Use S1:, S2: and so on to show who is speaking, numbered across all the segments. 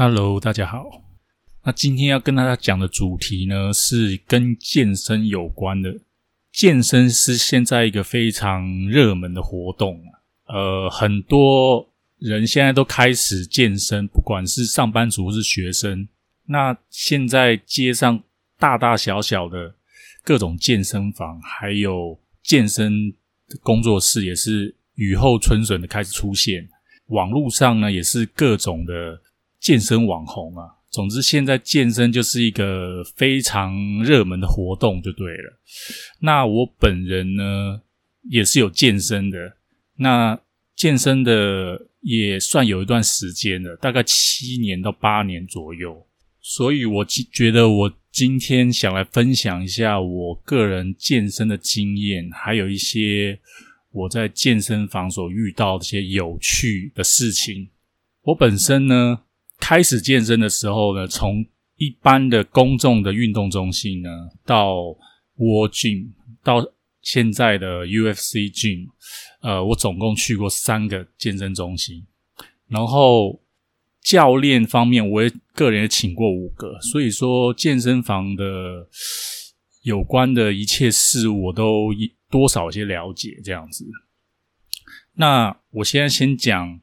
S1: Hello，大家好。那今天要跟大家讲的主题呢，是跟健身有关的。健身是现在一个非常热门的活动呃，很多人现在都开始健身，不管是上班族或是学生。那现在街上大大小小的各种健身房，还有健身工作室，也是雨后春笋的开始出现。网络上呢，也是各种的健身网红啊。总之，现在健身就是一个非常热门的活动，就对了。那我本人呢，也是有健身的。那健身的也算有一段时间了，大概七年到八年左右。所以我觉得，我今天想来分享一下我个人健身的经验，还有一些我在健身房所遇到的一些有趣的事情。我本身呢。开始健身的时候呢，从一般的公众的运动中心呢，到 War Gym，到现在的 UFC Gym，呃，我总共去过三个健身中心。然后教练方面，我也个人也请过五个，所以说健身房的有关的一切事物，我都多少有些了解。这样子，那我现在先讲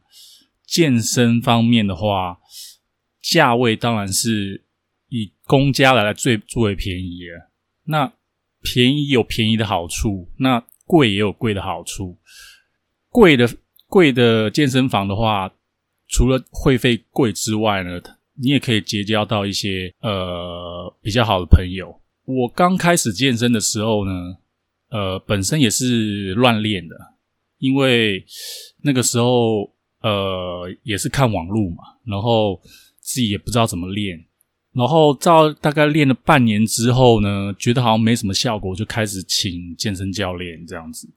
S1: 健身方面的话。价位当然是以公家来的最最为便宜了。那便宜有便宜的好处，那贵也有贵的好处。贵的贵的健身房的话，除了会费贵之外呢，你也可以结交到一些呃比较好的朋友。我刚开始健身的时候呢，呃，本身也是乱练的，因为那个时候呃也是看网路嘛，然后。自己也不知道怎么练，然后到大概练了半年之后呢，觉得好像没什么效果，就开始请健身教练这样子。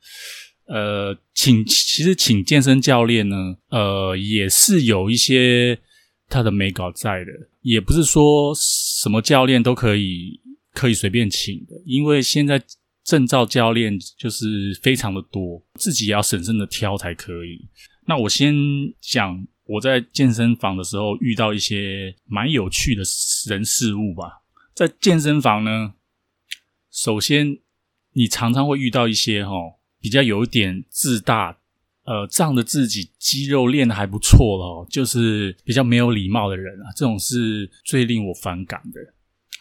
S1: 呃，请其实请健身教练呢，呃，也是有一些他的美稿在的，也不是说什么教练都可以可以随便请的，因为现在证照教练就是非常的多，自己也要审慎的挑才可以。那我先讲。我在健身房的时候遇到一些蛮有趣的人事物吧。在健身房呢，首先你常常会遇到一些哈比较有一点自大，呃，仗着自己肌肉练的还不错了，就是比较没有礼貌的人啊，这种是最令我反感的。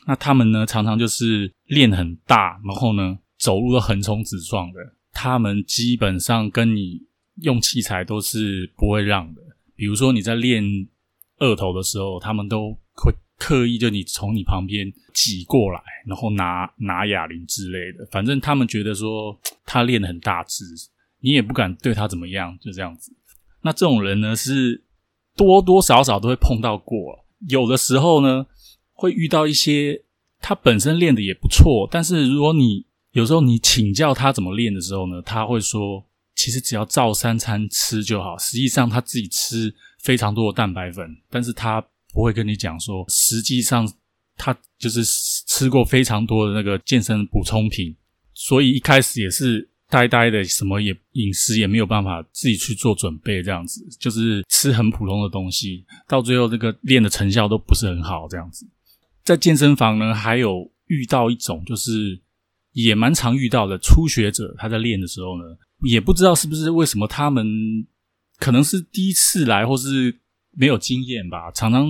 S1: 那他们呢，常常就是练很大，然后呢走路都横冲直撞的。他们基本上跟你用器材都是不会让的。比如说你在练二头的时候，他们都会刻意就你从你旁边挤过来，然后拿拿哑铃之类的。反正他们觉得说他练的很大只，你也不敢对他怎么样，就这样子。那这种人呢，是多多少少都会碰到过。有的时候呢，会遇到一些他本身练的也不错，但是如果你有时候你请教他怎么练的时候呢，他会说。其实只要照三餐吃就好。实际上他自己吃非常多的蛋白粉，但是他不会跟你讲说，实际上他就是吃过非常多的那个健身补充品，所以一开始也是呆呆的，什么也饮食也没有办法自己去做准备，这样子就是吃很普通的东西，到最后这个练的成效都不是很好，这样子。在健身房呢，还有遇到一种就是也蛮常遇到的初学者，他在练的时候呢。也不知道是不是为什么他们可能是第一次来，或是没有经验吧。常常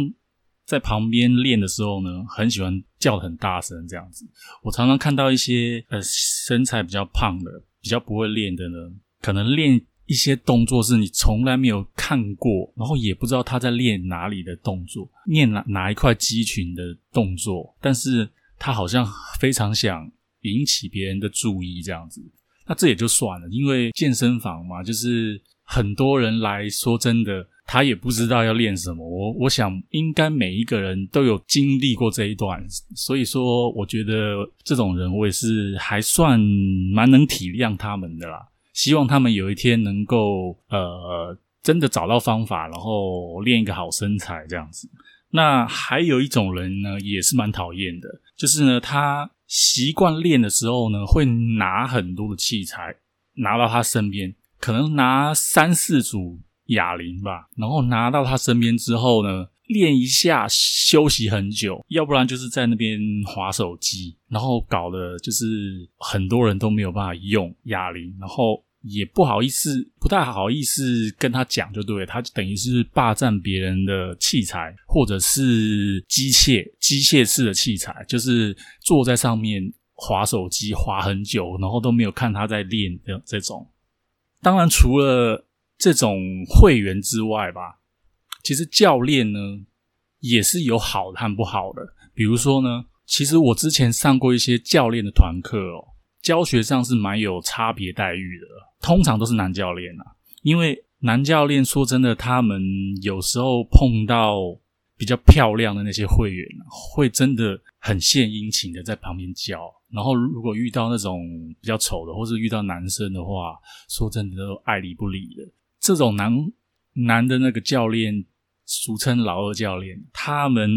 S1: 在旁边练的时候呢，很喜欢叫很大声这样子。我常常看到一些呃身材比较胖的、比较不会练的呢，可能练一些动作是你从来没有看过，然后也不知道他在练哪里的动作，练哪哪一块肌群的动作，但是他好像非常想引起别人的注意这样子。那这也就算了，因为健身房嘛，就是很多人来说真的，他也不知道要练什么。我我想，应该每一个人都有经历过这一段，所以说，我觉得这种人我也是还算蛮能体谅他们的啦。希望他们有一天能够呃，真的找到方法，然后练一个好身材这样子。那还有一种人呢，也是蛮讨厌的，就是呢，他。习惯练的时候呢，会拿很多的器材拿到他身边，可能拿三四组哑铃吧。然后拿到他身边之后呢，练一下休息很久，要不然就是在那边划手机，然后搞的就是很多人都没有办法用哑铃，然后也不好意思，不太好意思跟他讲，就对，他就等于是霸占别人的器材，或者是机械机械式的器材，就是坐在上面划手机划很久，然后都没有看他在练的这种。当然，除了这种会员之外吧。其实教练呢也是有好的和不好的。比如说呢，其实我之前上过一些教练的团课哦，教学上是蛮有差别待遇的。通常都是男教练啊，因为男教练说真的，他们有时候碰到比较漂亮的那些会员，会真的很献殷勤的在旁边教。然后如果遇到那种比较丑的，或是遇到男生的话，说真的都爱理不理的。这种男男的那个教练。俗称老二教练，他们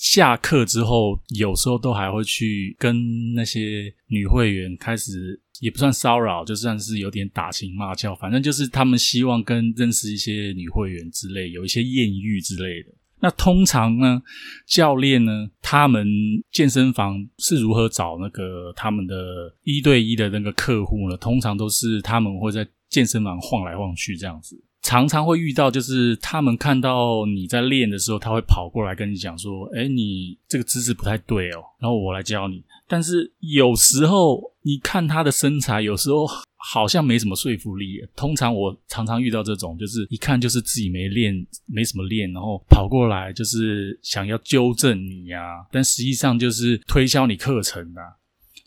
S1: 下课之后，有时候都还会去跟那些女会员开始，也不算骚扰，就算是有点打情骂俏，反正就是他们希望跟认识一些女会员之类，有一些艳遇之类的。那通常呢，教练呢，他们健身房是如何找那个他们的一对一的那个客户呢？通常都是他们会在健身房晃来晃去这样子。常常会遇到，就是他们看到你在练的时候，他会跑过来跟你讲说：“哎，你这个姿势不太对哦，然后我来教你。”但是有时候你看他的身材，有时候好像没什么说服力。通常我常常遇到这种，就是一看就是自己没练，没什么练，然后跑过来就是想要纠正你呀，但实际上就是推销你课程的。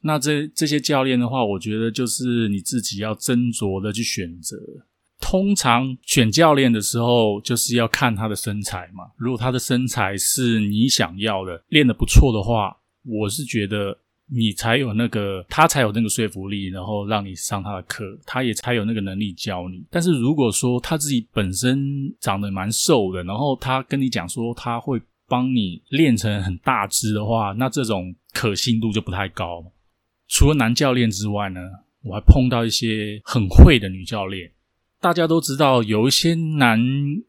S1: 那这这些教练的话，我觉得就是你自己要斟酌的去选择。通常选教练的时候，就是要看他的身材嘛。如果他的身材是你想要的，练得不错的话，我是觉得你才有那个，他才有那个说服力，然后让你上他的课，他也才有那个能力教你。但是如果说他自己本身长得蛮瘦的，然后他跟你讲说他会帮你练成很大只的话，那这种可信度就不太高。除了男教练之外呢，我还碰到一些很会的女教练。大家都知道，有一些男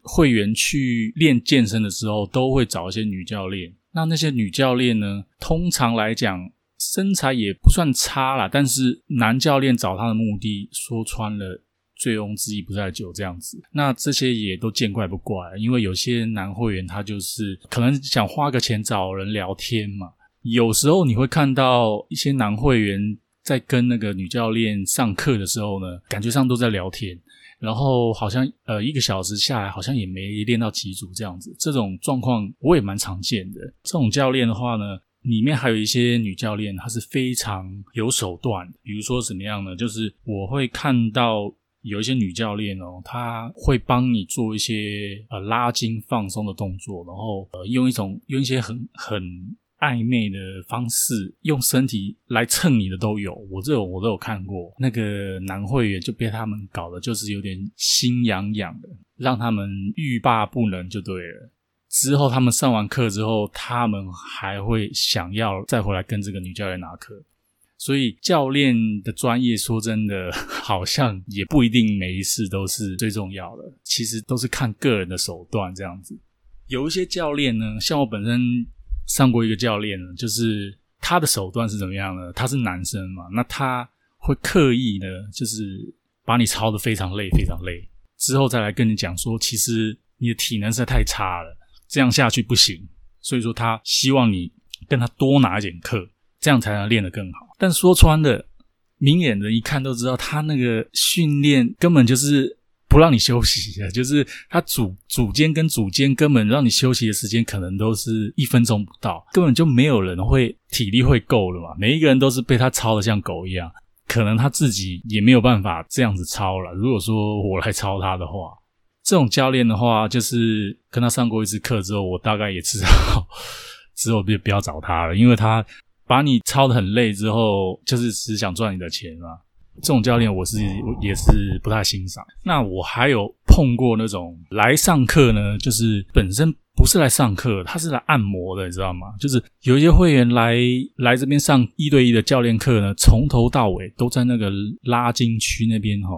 S1: 会员去练健身的时候，都会找一些女教练。那那些女教练呢，通常来讲身材也不算差啦，但是男教练找她的目的，说穿了，醉翁之意不在酒这样子。那这些也都见怪不怪，因为有些男会员他就是可能想花个钱找人聊天嘛。有时候你会看到一些男会员在跟那个女教练上课的时候呢，感觉上都在聊天。然后好像呃一个小时下来，好像也没练到几组这样子。这种状况我也蛮常见的。这种教练的话呢，里面还有一些女教练，她是非常有手段。比如说怎么样呢？就是我会看到有一些女教练哦，她会帮你做一些呃拉筋放松的动作，然后呃用一种用一些很很。暧昧的方式，用身体来蹭你的都有，我这种我都有看过。那个男会员就被他们搞的，就是有点心痒痒的，让他们欲罢不能就对了。之后他们上完课之后，他们还会想要再回来跟这个女教练拿课。所以教练的专业，说真的，好像也不一定每一次都是最重要的。其实都是看个人的手段这样子。有一些教练呢，像我本身。上过一个教练，就是他的手段是怎么样呢？他是男生嘛，那他会刻意呢，就是把你操的非常累，非常累，之后再来跟你讲说，其实你的体能实在太差了，这样下去不行。所以说他希望你跟他多拿一点课，这样才能练得更好。但说穿了，明眼人一看都知道，他那个训练根本就是。不让你休息的，就是他组组间跟组间根本让你休息的时间可能都是一分钟不到，根本就没有人会体力会够了嘛。每一个人都是被他操的像狗一样，可能他自己也没有办法这样子操了。如果说我来操他的话，这种教练的话，就是跟他上过一次课之后，我大概也知道之后就不要找他了，因为他把你操的很累之后，就是只想赚你的钱嘛。这种教练我是也是不太欣赏。那我还有碰过那种来上课呢，就是本身不是来上课，他是来按摩的，你知道吗？就是有一些会员来来这边上一对一的教练课呢，从头到尾都在那个拉筋区那边哈，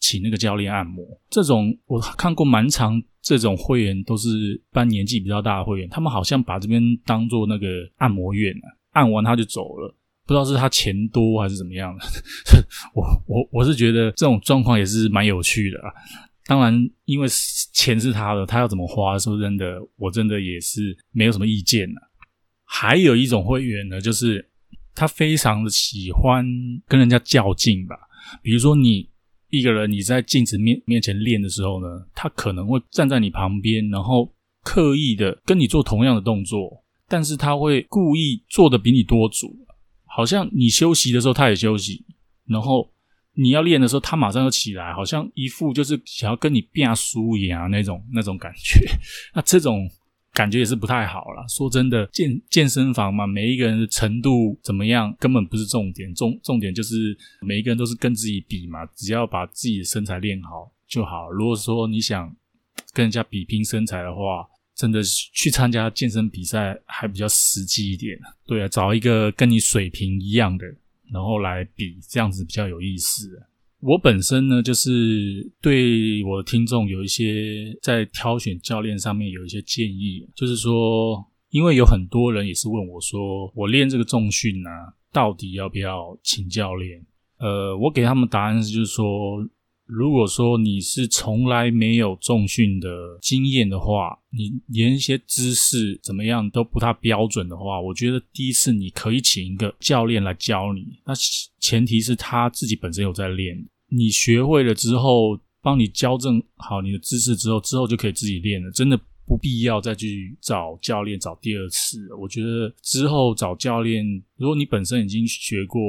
S1: 请那个教练按摩。这种我看过蛮长，这种会员都是般年纪比较大的会员，他们好像把这边当做那个按摩院啊，按完他就走了，不知道是他钱多还是怎么样的。我我我是觉得这种状况也是蛮有趣的啊。当然，因为钱是他的，他要怎么花，说真的，我真的也是没有什么意见的。还有一种会员呢，就是他非常的喜欢跟人家较劲吧。比如说，你一个人你在镜子面面前练的时候呢，他可能会站在你旁边，然后刻意的跟你做同样的动作，但是他会故意做的比你多组，好像你休息的时候他也休息，然后你要练的时候他马上就起来，好像一副就是想要跟你变输一样那种那种感觉。那这种。感觉也是不太好了。说真的，健健身房嘛，每一个人的程度怎么样，根本不是重点。重重点就是每一个人都是跟自己比嘛，只要把自己的身材练好就好。如果说你想跟人家比拼身材的话，真的去参加健身比赛还比较实际一点。对啊，找一个跟你水平一样的，然后来比，这样子比较有意思。我本身呢，就是对我的听众有一些在挑选教练上面有一些建议，就是说，因为有很多人也是问我说，我练这个重训呢，到底要不要请教练？呃，我给他们答案是，就是说。如果说你是从来没有重训的经验的话，你连一些姿势怎么样都不太标准的话，我觉得第一次你可以请一个教练来教你。那前提是他自己本身有在练，你学会了之后，帮你矫正好你的姿势之后，之后就可以自己练了。真的不必要再去找教练找第二次。我觉得之后找教练，如果你本身已经学过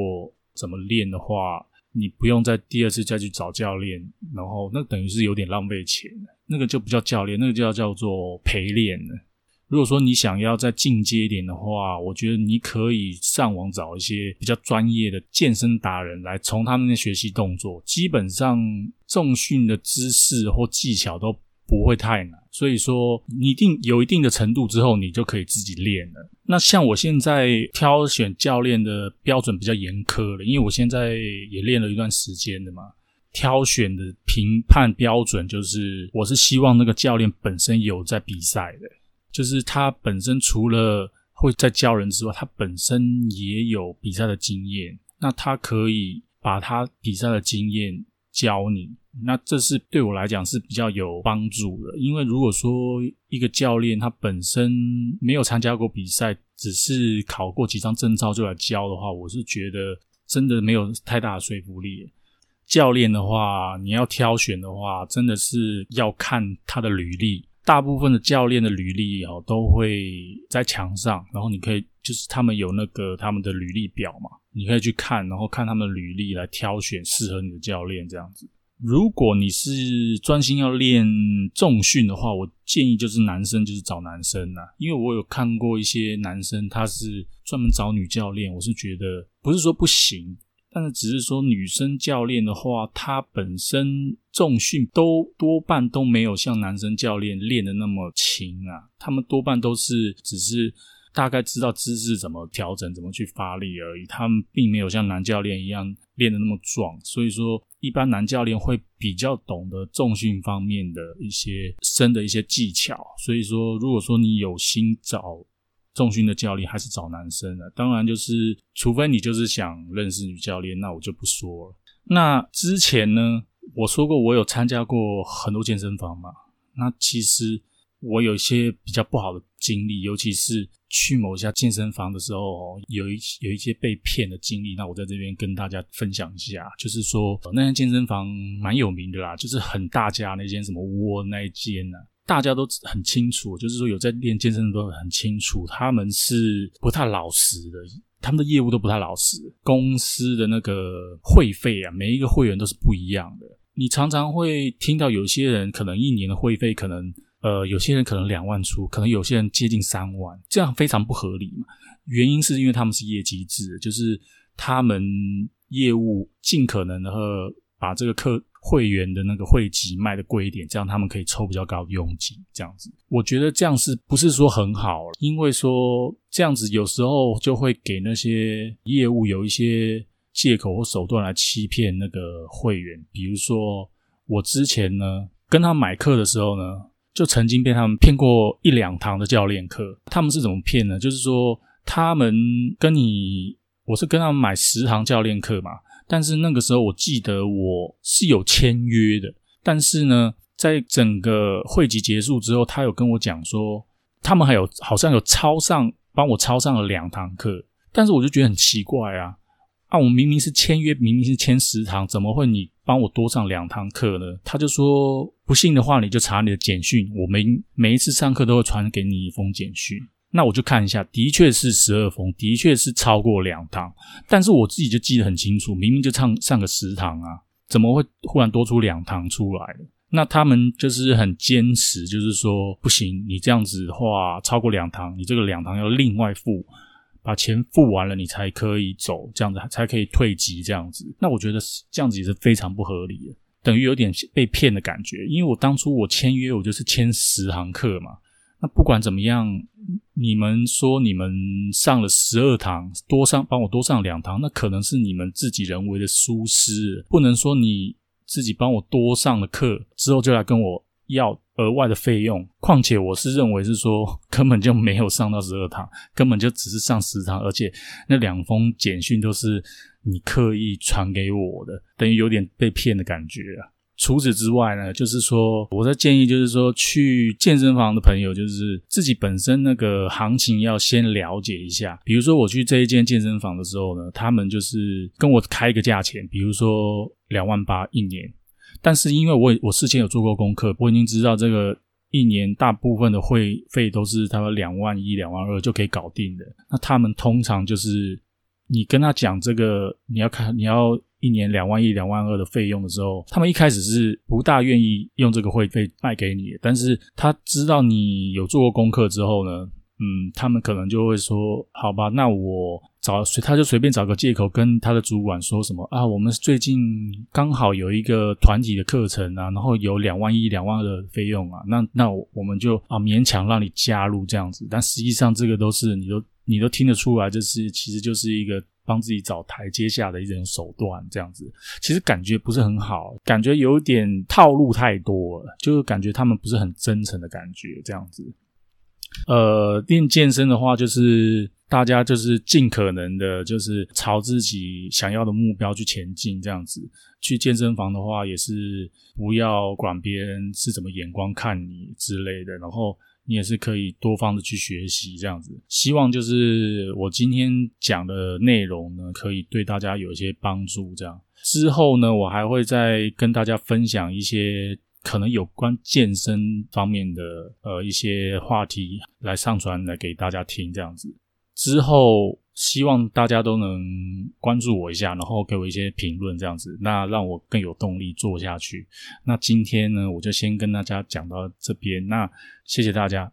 S1: 怎么练的话。你不用再第二次再去找教练，然后那等于是有点浪费钱那个就不叫教练，那个就叫做陪练了。如果说你想要再进阶一点的话，我觉得你可以上网找一些比较专业的健身达人来从他们那学习动作。基本上重训的姿势或技巧都。不会太难，所以说你一定有一定的程度之后，你就可以自己练了。那像我现在挑选教练的标准比较严苛了，因为我现在也练了一段时间的嘛。挑选的评判标准就是，我是希望那个教练本身有在比赛的，就是他本身除了会在教人之外，他本身也有比赛的经验，那他可以把他比赛的经验教你。那这是对我来讲是比较有帮助的，因为如果说一个教练他本身没有参加过比赛，只是考过几张证照就来教的话，我是觉得真的没有太大的说服力。教练的话，你要挑选的话，真的是要看他的履历。大部分的教练的履历哦都会在墙上，然后你可以就是他们有那个他们的履历表嘛，你可以去看，然后看他们的履历来挑选适合你的教练这样子。如果你是专心要练重训的话，我建议就是男生就是找男生呐，因为我有看过一些男生他是专门找女教练，我是觉得不是说不行，但是只是说女生教练的话，她本身重训都多半都没有像男生教练练的那么勤啊，他们多半都是只是。大概知道姿势怎么调整，怎么去发力而已。他们并没有像男教练一样练的那么壮，所以说一般男教练会比较懂得重训方面的一些深的一些技巧。所以说，如果说你有心找重训的教练，还是找男生的。当然，就是除非你就是想认识女教练，那我就不说了。那之前呢，我说过我有参加过很多健身房嘛，那其实。我有一些比较不好的经历，尤其是去某家健身房的时候，有一有一些被骗的经历。那我在这边跟大家分享一下，就是说那间健身房蛮有名的啦，就是很大家那间什么窝那一间呢，大家都很清楚，就是说有在练健身的都很清楚，他们是不太老实的，他们的业务都不太老实。公司的那个会费啊，每一个会员都是不一样的。你常常会听到有些人可能一年的会费可能。呃，有些人可能两万出，可能有些人接近三万，这样非常不合理嘛。原因是因为他们是业绩制，就是他们业务尽可能的把这个客会员的那个会籍卖的贵一点，这样他们可以抽比较高的佣金。这样子，我觉得这样是不是说很好？因为说这样子有时候就会给那些业务有一些借口或手段来欺骗那个会员，比如说。我之前呢跟他买课的时候呢，就曾经被他们骗过一两堂的教练课。他们是怎么骗呢？就是说他们跟你，我是跟他们买十堂教练课嘛。但是那个时候我记得我是有签约的，但是呢，在整个会集结束之后，他有跟我讲说，他们还有好像有抄上帮我抄上了两堂课。但是我就觉得很奇怪啊。啊，我明明是签约，明明是签十堂，怎么会你帮我多上两堂课呢？他就说，不信的话，你就查你的简讯，我每每一次上课都会传给你一封简讯。那我就看一下，的确是十二封，的确是超过两堂，但是我自己就记得很清楚，明明就上上个十堂啊，怎么会忽然多出两堂出来了？那他们就是很坚持，就是说不行，你这样子的话，超过两堂，你这个两堂要另外付。把钱付完了，你才可以走，这样子才可以退级，这样子。那我觉得这样子也是非常不合理的，等于有点被骗的感觉。因为我当初我签约，我就是签十堂课嘛。那不管怎么样，你们说你们上了十二堂，多上帮我多上两堂，那可能是你们自己人为的疏失，不能说你自己帮我多上了课之后就来跟我要。额外的费用，况且我是认为是说根本就没有上到十二堂，根本就只是上十堂，而且那两封简讯都是你刻意传给我的，等于有点被骗的感觉啊。除此之外呢，就是说我的建议就是说，去健身房的朋友就是自己本身那个行情要先了解一下。比如说我去这一间健身房的时候呢，他们就是跟我开一个价钱，比如说两万八一年。但是因为我我事先有做过功课，我已经知道这个一年大部分的会费都是他们两万一、两万二就可以搞定的。那他们通常就是你跟他讲这个你要看你要一年两万一、两万二的费用的时候，他们一开始是不大愿意用这个会费卖给你。但是他知道你有做过功课之后呢，嗯，他们可能就会说：好吧，那我。找随他就随便找个借口跟他的主管说什么啊？我们最近刚好有一个团体的课程啊，然后有两万一两万二的费用啊，那那我们就啊勉强让你加入这样子。但实际上这个都是你都你都听得出来，这是其实就是一个帮自己找台阶下的一种手段这样子。其实感觉不是很好，感觉有点套路太多了，就是感觉他们不是很真诚的感觉这样子。呃，练健身的话就是。大家就是尽可能的，就是朝自己想要的目标去前进，这样子。去健身房的话，也是不要管别人是怎么眼光看你之类的。然后你也是可以多方的去学习，这样子。希望就是我今天讲的内容呢，可以对大家有一些帮助。这样之后呢，我还会再跟大家分享一些可能有关健身方面的呃一些话题来上传来给大家听，这样子。之后希望大家都能关注我一下，然后给我一些评论，这样子，那让我更有动力做下去。那今天呢，我就先跟大家讲到这边，那谢谢大家。